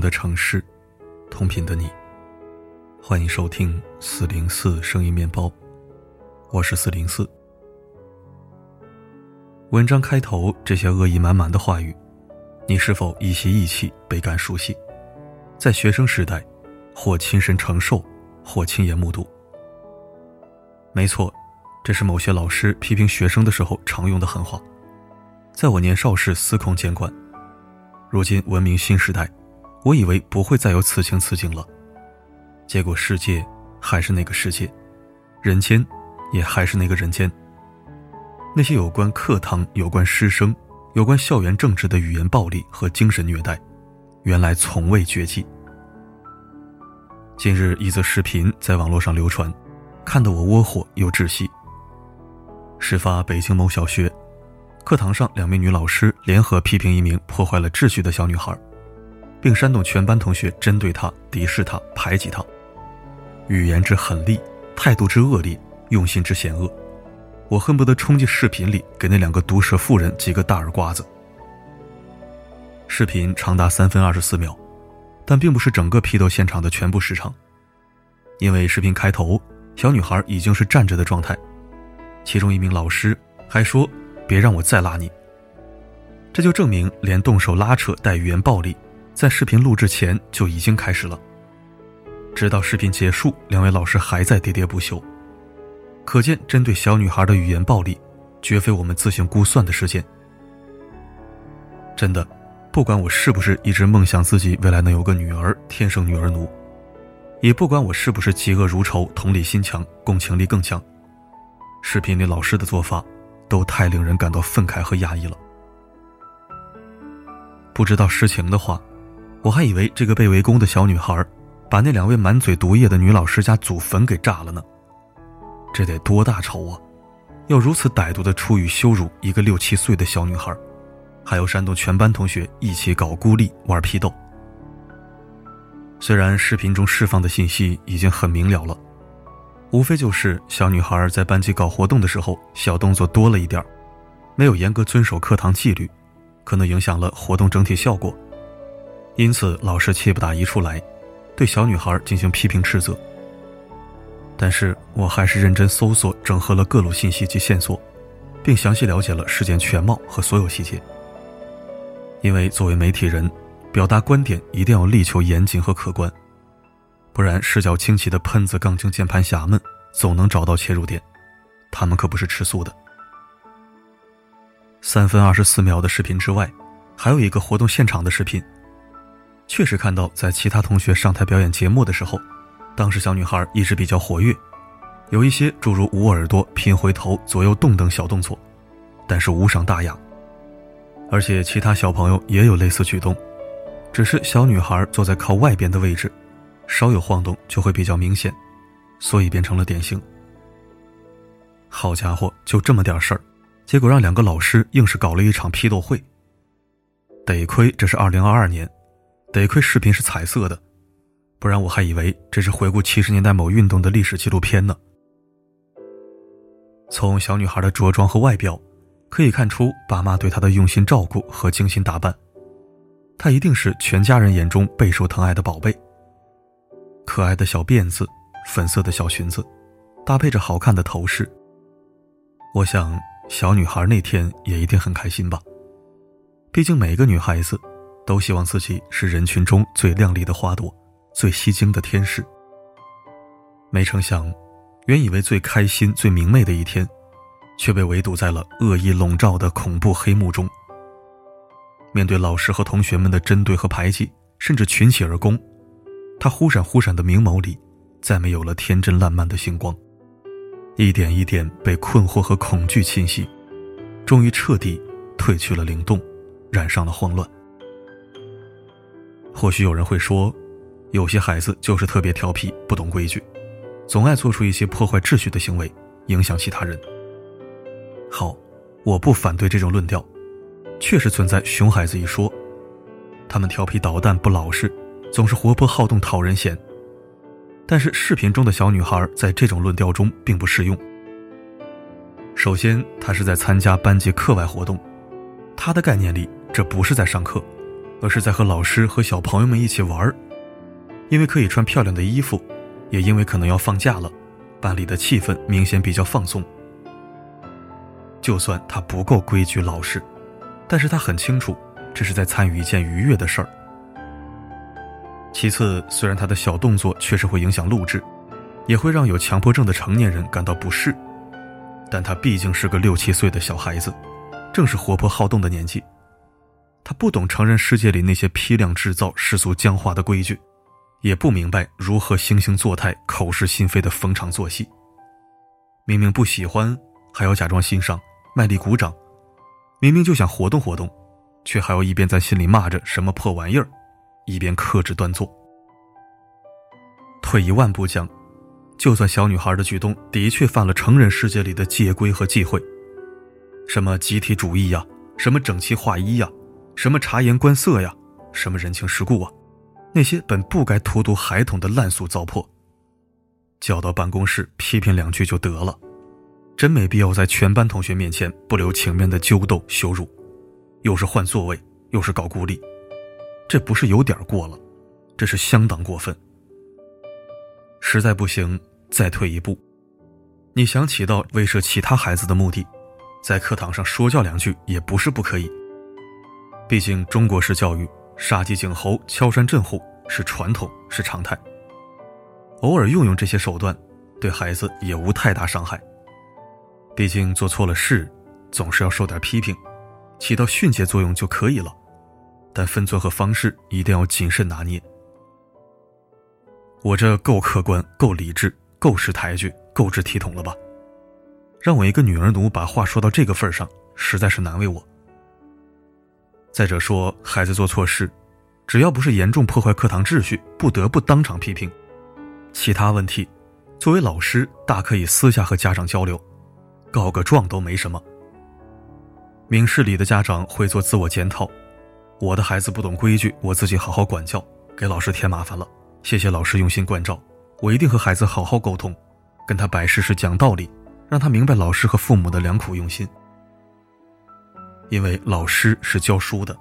的城市，同频的你，欢迎收听四零四声音面包，我是四零四。文章开头这些恶意满满的话语，你是否一些意气，倍感熟悉？在学生时代，或亲身承受，或亲眼目睹。没错，这是某些老师批评学生的时候常用的狠话。在我年少时司空见惯，如今文明新时代。我以为不会再有此情此景了，结果世界还是那个世界，人间也还是那个人间。那些有关课堂、有关师生、有关校园政治的语言暴力和精神虐待，原来从未绝迹。近日一则视频在网络上流传，看得我窝火又窒息。事发北京某小学，课堂上两名女老师联合批评一名破坏了秩序的小女孩。并煽动全班同学针对他、敌视他、排挤他，语言之狠厉，态度之恶劣，用心之险恶，我恨不得冲进视频里给那两个毒舌妇人几个大耳刮子。视频长达三分二十四秒，但并不是整个批斗现场的全部时长，因为视频开头小女孩已经是站着的状态，其中一名老师还说：“别让我再拉你。”这就证明连动手拉扯带语言暴力。在视频录制前就已经开始了，直到视频结束，两位老师还在喋喋不休。可见，针对小女孩的语言暴力，绝非我们自行估算的事件。真的，不管我是不是一直梦想自己未来能有个女儿，天生女儿奴，也不管我是不是嫉恶如仇、同理心强、共情力更强，视频里老师的做法，都太令人感到愤慨和压抑了。不知道实情的话。我还以为这个被围攻的小女孩，把那两位满嘴毒液的女老师家祖坟给炸了呢。这得多大仇啊！要如此歹毒的出语羞辱一个六七岁的小女孩，还要煽动全班同学一起搞孤立、玩批斗。虽然视频中释放的信息已经很明了了，无非就是小女孩在班级搞活动的时候小动作多了一点没有严格遵守课堂纪律，可能影响了活动整体效果。因此，老师气不打一处来，对小女孩进行批评斥责。但是我还是认真搜索、整合了各路信息及线索，并详细了解了事件全貌和所有细节。因为作为媒体人，表达观点一定要力求严谨和客观，不然视角清奇的喷子、杠精、键盘侠们总能找到切入点，他们可不是吃素的。三分二十四秒的视频之外，还有一个活动现场的视频。确实看到，在其他同学上台表演节目的时候，当时小女孩一直比较活跃，有一些诸如捂耳朵、拼回头、左右动等小动作，但是无伤大雅。而且其他小朋友也有类似举动，只是小女孩坐在靠外边的位置，稍有晃动就会比较明显，所以变成了典型。好家伙，就这么点事儿，结果让两个老师硬是搞了一场批斗会。得亏这是二零二二年。得亏视频是彩色的，不然我还以为这是回顾七十年代某运动的历史纪录片呢。从小女孩的着装和外表，可以看出爸妈对她的用心照顾和精心打扮，她一定是全家人眼中备受疼爱的宝贝。可爱的小辫子，粉色的小裙子，搭配着好看的头饰，我想小女孩那天也一定很开心吧。毕竟每个女孩子。都希望自己是人群中最靓丽的花朵，最吸睛的天使。没成想，原以为最开心、最明媚的一天，却被围堵在了恶意笼罩的恐怖黑幕中。面对老师和同学们的针对和排挤，甚至群起而攻，他忽闪忽闪的明眸里，再没有了天真烂漫的星光，一点一点被困惑和恐惧侵袭，终于彻底褪去了灵动，染上了慌乱。或许有人会说，有些孩子就是特别调皮，不懂规矩，总爱做出一些破坏秩序的行为，影响其他人。好，我不反对这种论调，确实存在熊孩子一说，他们调皮捣蛋不老实，总是活泼好动讨人嫌。但是视频中的小女孩在这种论调中并不适用。首先，她是在参加班级课外活动，她的概念里这不是在上课。而是在和老师和小朋友们一起玩因为可以穿漂亮的衣服，也因为可能要放假了，班里的气氛明显比较放松。就算他不够规矩老实，但是他很清楚，这是在参与一件愉悦的事儿。其次，虽然他的小动作确实会影响录制，也会让有强迫症的成年人感到不适，但他毕竟是个六七岁的小孩子，正是活泼好动的年纪。他不懂成人世界里那些批量制造、世俗僵化的规矩，也不明白如何惺惺作态、口是心非的逢场作戏。明明不喜欢，还要假装欣赏。卖力鼓掌，明明就想活动活动，却还要一边在心里骂着什么破玩意儿，一边克制端坐。退一万步讲，就算小女孩的举动的确犯了成人世界里的戒规和忌讳，什么集体主义呀，什么整齐划一呀，什么察言观色呀，什么人情世故啊，那些本不该荼毒孩童的烂俗糟粕，叫到办公室批评两句就得了。真没必要在全班同学面前不留情面的揪斗羞辱，又是换座位，又是搞孤立，这不是有点过了，这是相当过分。实在不行，再退一步，你想起到威慑其他孩子的目的，在课堂上说教两句也不是不可以。毕竟中国式教育，杀鸡儆猴、敲山震虎是传统，是常态。偶尔用用这些手段，对孩子也无太大伤害。毕竟做错了事，总是要受点批评，起到训诫作用就可以了。但分寸和方式一定要谨慎拿捏。我这够客观、够理智、够识抬举、够知体统了吧？让我一个女儿奴把话说到这个份上，实在是难为我。再者说，孩子做错事，只要不是严重破坏课堂秩序，不得不当场批评；其他问题，作为老师，大可以私下和家长交流。告个状都没什么。明事理的家长会做自我检讨，我的孩子不懂规矩，我自己好好管教，给老师添麻烦了。谢谢老师用心关照，我一定和孩子好好沟通，跟他摆事实讲道理，让他明白老师和父母的良苦用心。因为老师是教书的，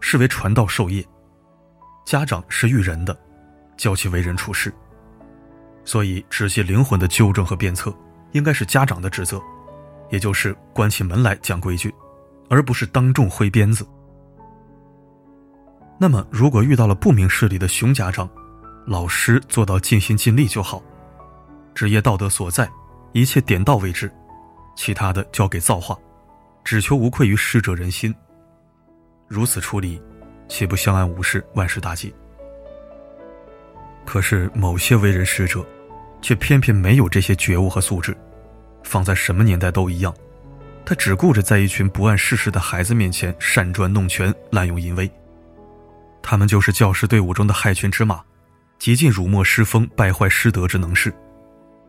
是为传道授业；家长是育人的，教其为人处事。所以，直接灵魂的纠正和鞭策，应该是家长的职责。也就是关起门来讲规矩，而不是当众挥鞭子。那么，如果遇到了不明事理的熊家长，老师做到尽心尽力就好，职业道德所在，一切点到为止，其他的交给造化，只求无愧于师者仁心。如此处理，岂不相安无事，万事大吉？可是某些为人师者，却偏偏没有这些觉悟和素质。放在什么年代都一样，他只顾着在一群不谙世事的孩子面前擅专弄权、滥用淫威。他们就是教师队伍中的害群之马，极尽辱没师风、败坏师德之能事。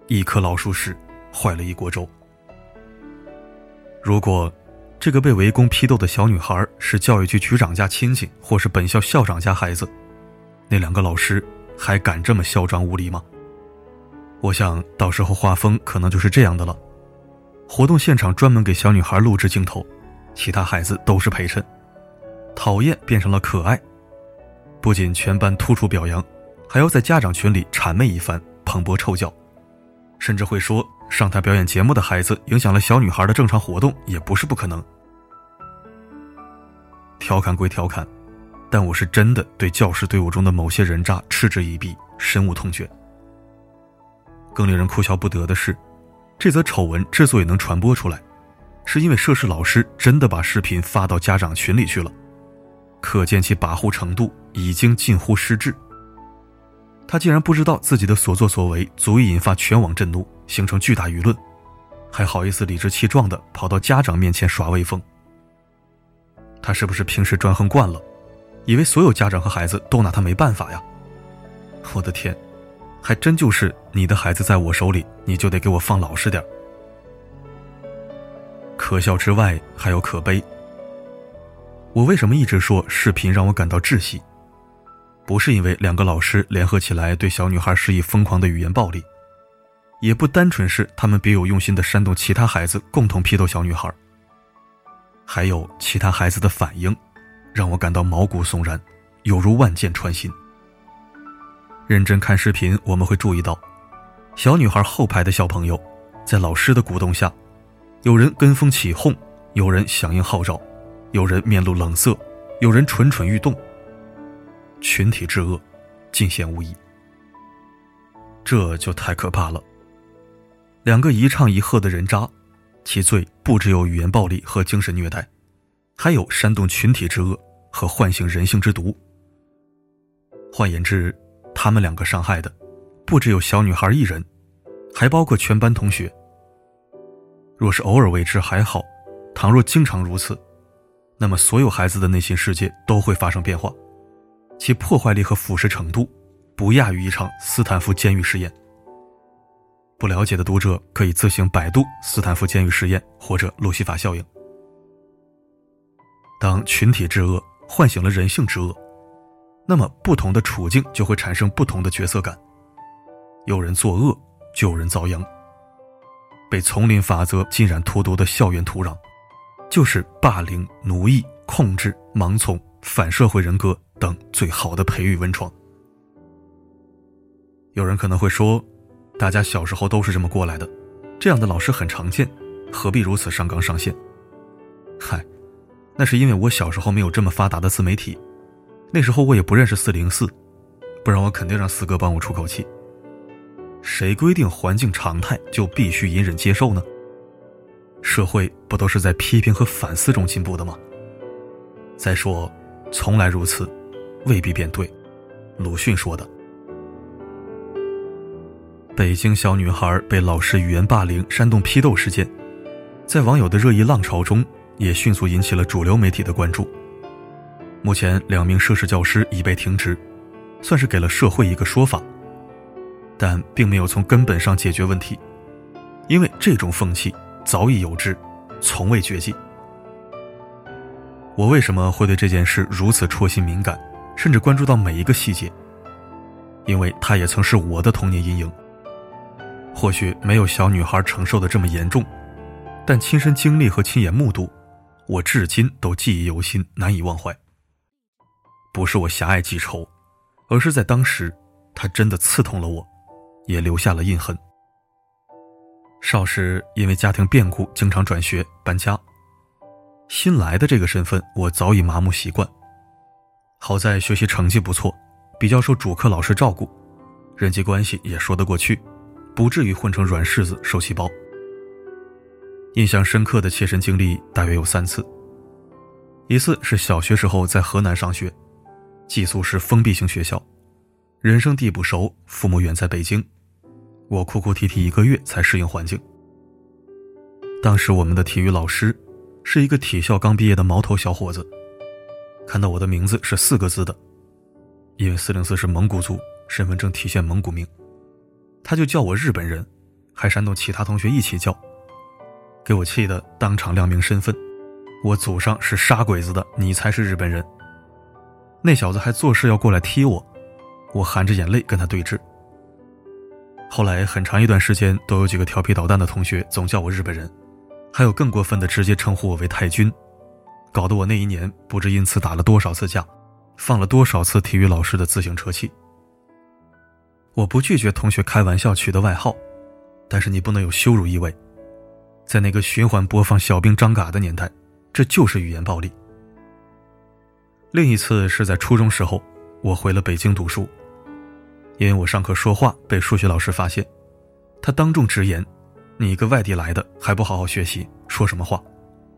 一颗老鼠屎，坏了一锅粥。如果这个被围攻批斗的小女孩是教育局局长家亲戚，或是本校校长家孩子，那两个老师还敢这么嚣张无礼吗？我想到时候画风可能就是这样的了。活动现场专门给小女孩录制镜头，其他孩子都是陪衬。讨厌变成了可爱，不仅全班突出表扬，还要在家长群里谄媚一番，捧钵臭脚，甚至会说上台表演节目的孩子影响了小女孩的正常活动，也不是不可能。调侃归调侃，但我是真的对教师队伍中的某些人渣嗤之以鼻，深恶痛绝。更令人哭笑不得的是，这则丑闻之所以能传播出来，是因为涉事老师真的把视频发到家长群里去了，可见其跋扈程度已经近乎失智。他竟然不知道自己的所作所为足以引发全网震怒，形成巨大舆论，还好意思理直气壮地跑到家长面前耍威风。他是不是平时专横惯了，以为所有家长和孩子都拿他没办法呀？我的天！还真就是你的孩子在我手里，你就得给我放老实点可笑之外还有可悲。我为什么一直说视频让我感到窒息？不是因为两个老师联合起来对小女孩施以疯狂的语言暴力，也不单纯是他们别有用心的煽动其他孩子共同批斗小女孩。还有其他孩子的反应，让我感到毛骨悚然，犹如万箭穿心。认真看视频，我们会注意到，小女孩后排的小朋友，在老师的鼓动下，有人跟风起哄，有人响应号召，有人面露冷色，有人蠢蠢欲动。群体之恶，尽显无疑。这就太可怕了。两个一唱一和的人渣，其罪不只有语言暴力和精神虐待，还有煽动群体之恶和唤醒人性之毒。换言之，他们两个伤害的，不只有小女孩一人，还包括全班同学。若是偶尔为之还好，倘若经常如此，那么所有孩子的内心世界都会发生变化，其破坏力和腐蚀程度，不亚于一场斯坦福监狱实验。不了解的读者可以自行百度斯坦福监狱实验或者路西法效应。当群体之恶唤醒了人性之恶。那么，不同的处境就会产生不同的角色感。有人作恶，就有人遭殃。被丛林法则浸染荼毒的校园土壤，就是霸凌、奴役、控制、盲从、反社会人格等最好的培育温床。有人可能会说，大家小时候都是这么过来的，这样的老师很常见，何必如此上纲上线？嗨，那是因为我小时候没有这么发达的自媒体。那时候我也不认识四零四，不然我肯定让四哥帮我出口气。谁规定环境常态就必须隐忍接受呢？社会不都是在批评和反思中进步的吗？再说，从来如此，未必便对。鲁迅说的。北京小女孩被老师语言霸凌、煽动批斗事件，在网友的热议浪潮中，也迅速引起了主流媒体的关注。目前，两名涉事教师已被停职，算是给了社会一个说法，但并没有从根本上解决问题，因为这种风气早已有之，从未绝迹。我为什么会对这件事如此戳心敏感，甚至关注到每一个细节？因为它也曾是我的童年阴影。或许没有小女孩承受的这么严重，但亲身经历和亲眼目睹，我至今都记忆犹新，难以忘怀。不是我狭隘记仇，而是在当时，他真的刺痛了我，也留下了印痕。少时因为家庭变故，经常转学搬家。新来的这个身份，我早已麻木习惯。好在学习成绩不错，比较受主课老师照顾，人际关系也说得过去，不至于混成软柿子、受气包。印象深刻的切身经历大约有三次。一次是小学时候在河南上学。寄宿是封闭性学校，人生地不熟，父母远在北京，我哭哭啼啼一个月才适应环境。当时我们的体育老师是一个体校刚毕业的毛头小伙子，看到我的名字是四个字的，因为四零四是蒙古族，身份证体现蒙古名，他就叫我日本人，还煽动其他同学一起叫，给我气得当场亮明身份，我祖上是杀鬼子的，你才是日本人。那小子还作势要过来踢我，我含着眼泪跟他对峙。后来很长一段时间都有几个调皮捣蛋的同学总叫我日本人，还有更过分的直接称呼我为太君，搞得我那一年不知因此打了多少次架，放了多少次体育老师的自行车气。我不拒绝同学开玩笑取的外号，但是你不能有羞辱意味，在那个循环播放小兵张嘎的年代，这就是语言暴力。另一次是在初中时候，我回了北京读书，因为我上课说话被数学老师发现，他当众直言：“你一个外地来的还不好好学习，说什么话？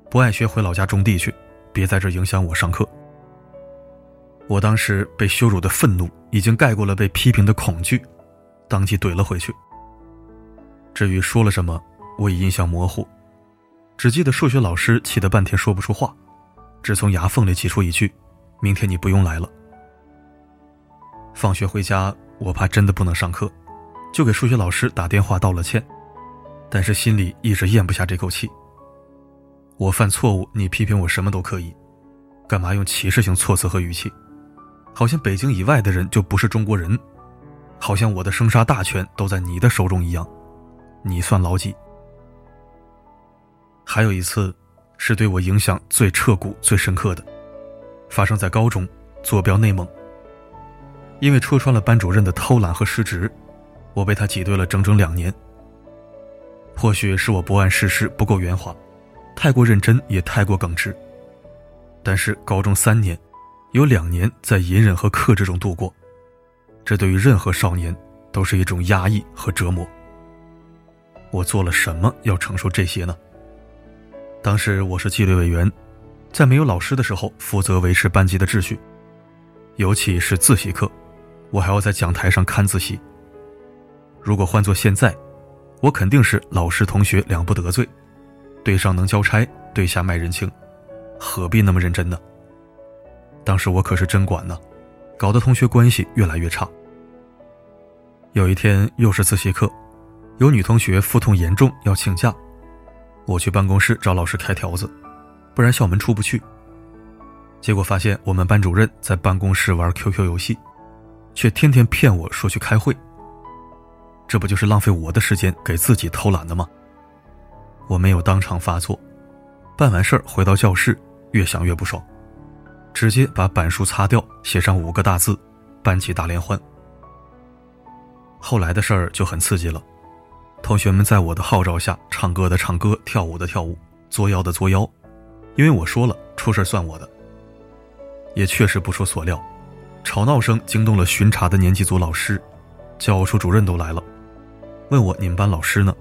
不爱学回老家种地去，别在这影响我上课。”我当时被羞辱的愤怒已经盖过了被批评的恐惧，当即怼了回去。至于说了什么，我已印象模糊，只记得数学老师气得半天说不出话，只从牙缝里挤出一句。明天你不用来了。放学回家，我怕真的不能上课，就给数学老师打电话道了歉，但是心里一直咽不下这口气。我犯错误，你批评我什么都可以，干嘛用歧视性措辞和语气？好像北京以外的人就不是中国人，好像我的生杀大权都在你的手中一样，你算老几？还有一次，是对我影响最彻骨、最深刻的。发生在高中，坐标内蒙，因为戳穿了班主任的偷懒和失职，我被他挤兑了整整两年。或许是我不谙世事，不够圆滑，太过认真，也太过耿直。但是高中三年，有两年在隐忍和克制中度过，这对于任何少年都是一种压抑和折磨。我做了什么要承受这些呢？当时我是纪律委员，在没有老师的时候，负责维持班级的秩序，尤其是自习课，我还要在讲台上看自习。如果换做现在，我肯定是老师同学两不得罪，对上能交差，对下卖人情，何必那么认真呢？当时我可是真管呢，搞得同学关系越来越差。有一天又是自习课，有女同学腹痛严重要请假，我去办公室找老师开条子，不然校门出不去。结果发现我们班主任在办公室玩 QQ 游戏，却天天骗我说去开会。这不就是浪费我的时间，给自己偷懒的吗？我没有当场发作，办完事儿回到教室，越想越不爽，直接把板书擦掉，写上五个大字：“班级大联欢。”后来的事儿就很刺激了，同学们在我的号召下，唱歌的唱歌，跳舞的跳舞，作妖的作妖，因为我说了，出事算我的。也确实不出所料，吵闹声惊动了巡查的年级组老师，教务处主任都来了。问我你们班老师呢？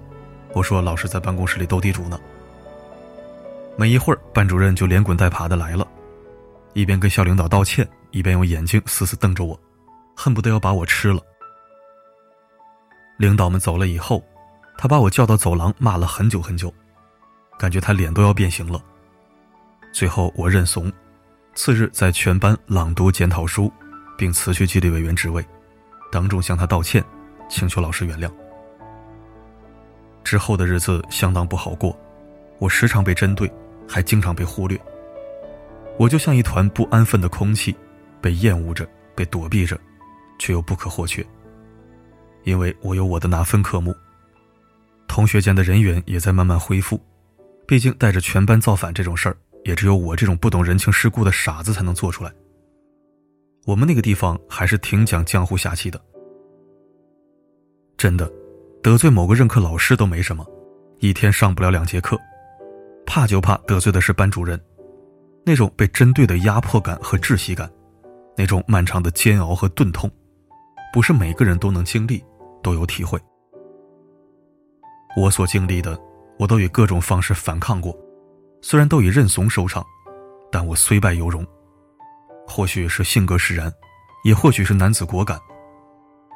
我说老师在办公室里斗地主呢。没一会儿，班主任就连滚带爬的来了，一边跟校领导道歉，一边用眼睛死死瞪着我，恨不得要把我吃了。领导们走了以后，他把我叫到走廊，骂了很久很久，感觉他脸都要变形了。最后我认怂，次日在全班朗读检讨书，并辞去纪律委员职位，当众向他道歉，请求老师原谅。之后的日子相当不好过，我时常被针对，还经常被忽略。我就像一团不安分的空气，被厌恶着，被躲避着，却又不可或缺。因为我有我的拿分科目，同学间的人缘也在慢慢恢复。毕竟带着全班造反这种事儿，也只有我这种不懂人情世故的傻子才能做出来。我们那个地方还是挺讲江湖侠气的，真的。得罪某个任课老师都没什么，一天上不了两节课，怕就怕得罪的是班主任，那种被针对的压迫感和窒息感，那种漫长的煎熬和钝痛，不是每个人都能经历，都有体会。我所经历的，我都以各种方式反抗过，虽然都以认怂收场，但我虽败犹荣。或许是性格使然，也或许是男子果敢。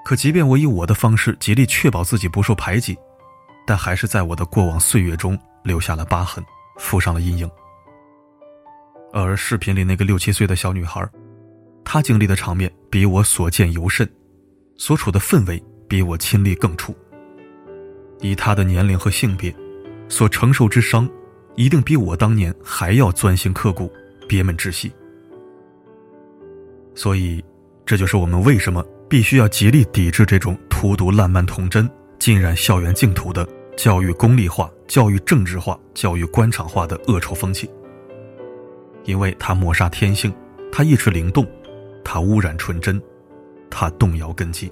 可即便我以我的方式极力确保自己不受排挤，但还是在我的过往岁月中留下了疤痕，附上了阴影。而视频里那个六七岁的小女孩，她经历的场面比我所见尤甚，所处的氛围比我亲历更触。以她的年龄和性别，所承受之伤，一定比我当年还要钻心刻骨、憋闷窒息。所以，这就是我们为什么。必须要极力抵制这种荼毒烂漫童真、浸染校园净土的教育功利化、教育政治化、教育官场化的恶臭风气。因为它抹杀天性，它抑制灵动，它污染纯真，它动摇根基。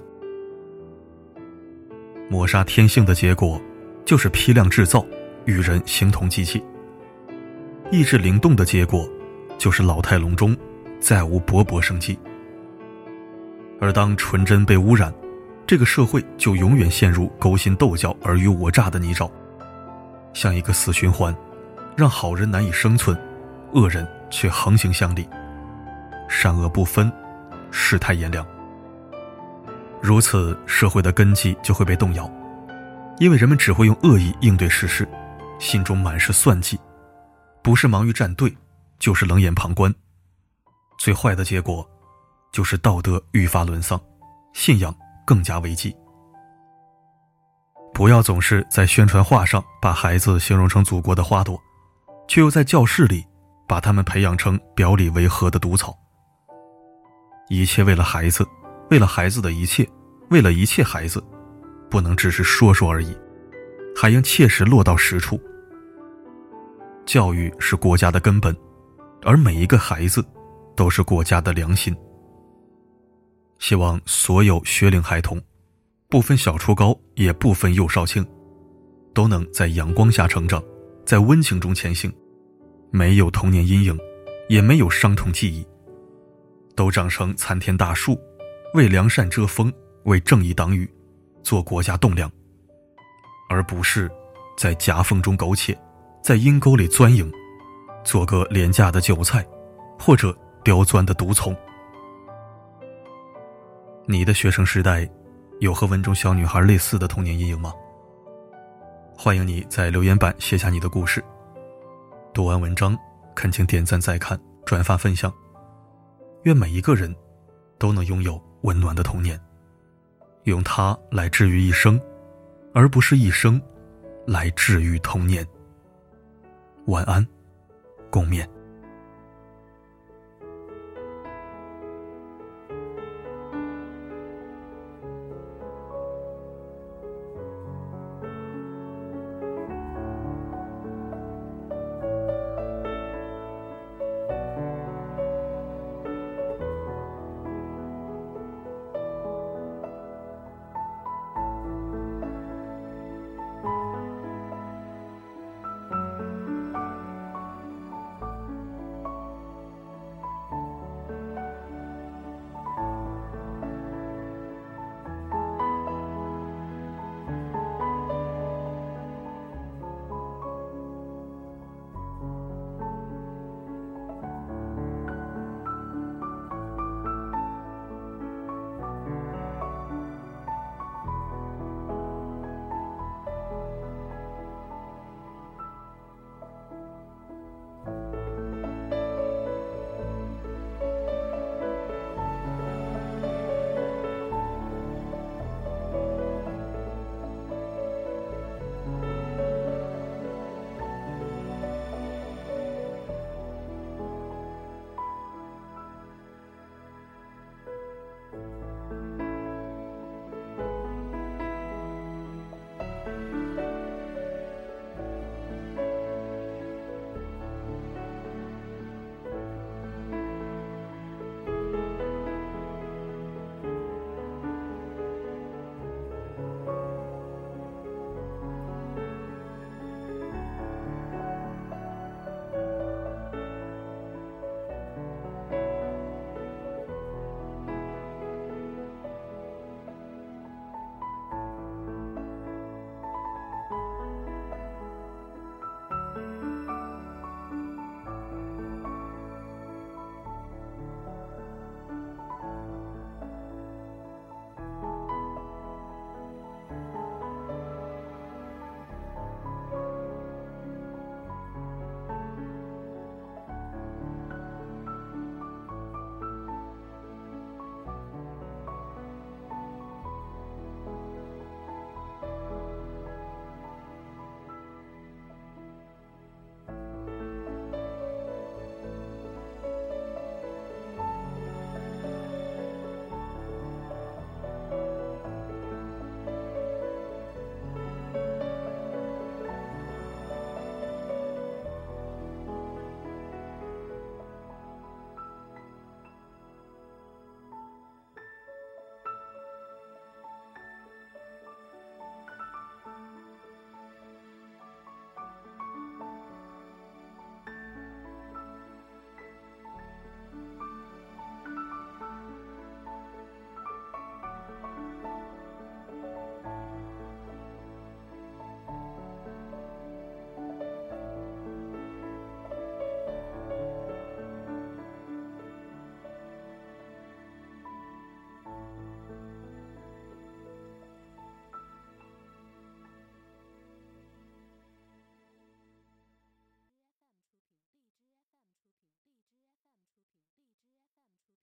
抹杀天性的结果，就是批量制造，与人形同机器；抑制灵动的结果，就是老态龙钟，再无勃勃生机。而当纯真被污染，这个社会就永远陷入勾心斗角、尔虞我诈的泥沼，像一个死循环，让好人难以生存，恶人却横行乡里，善恶不分，世态炎凉。如此，社会的根基就会被动摇，因为人们只会用恶意应对世事，心中满是算计，不是忙于站队，就是冷眼旁观，最坏的结果。就是道德愈发沦丧，信仰更加危机。不要总是在宣传画上把孩子形容成祖国的花朵，却又在教室里把他们培养成表里为和的毒草。一切为了孩子，为了孩子的一切，为了一切孩子，不能只是说说而已，还应切实落到实处。教育是国家的根本，而每一个孩子都是国家的良心。希望所有学龄孩童，不分小初高，也不分幼少轻，都能在阳光下成长，在温情中前行，没有童年阴影，也没有伤痛记忆，都长成参天大树，为良善遮风，为正义挡雨，做国家栋梁，而不是在夹缝中苟且，在阴沟里钻营，做个廉价的韭菜，或者刁钻的毒虫。你的学生时代，有和文中小女孩类似的童年阴影吗？欢迎你在留言板写下你的故事。读完文章，恳请点赞再看、转发分享。愿每一个人都能拥有温暖的童年，用它来治愈一生，而不是一生来治愈童年。晚安，共勉。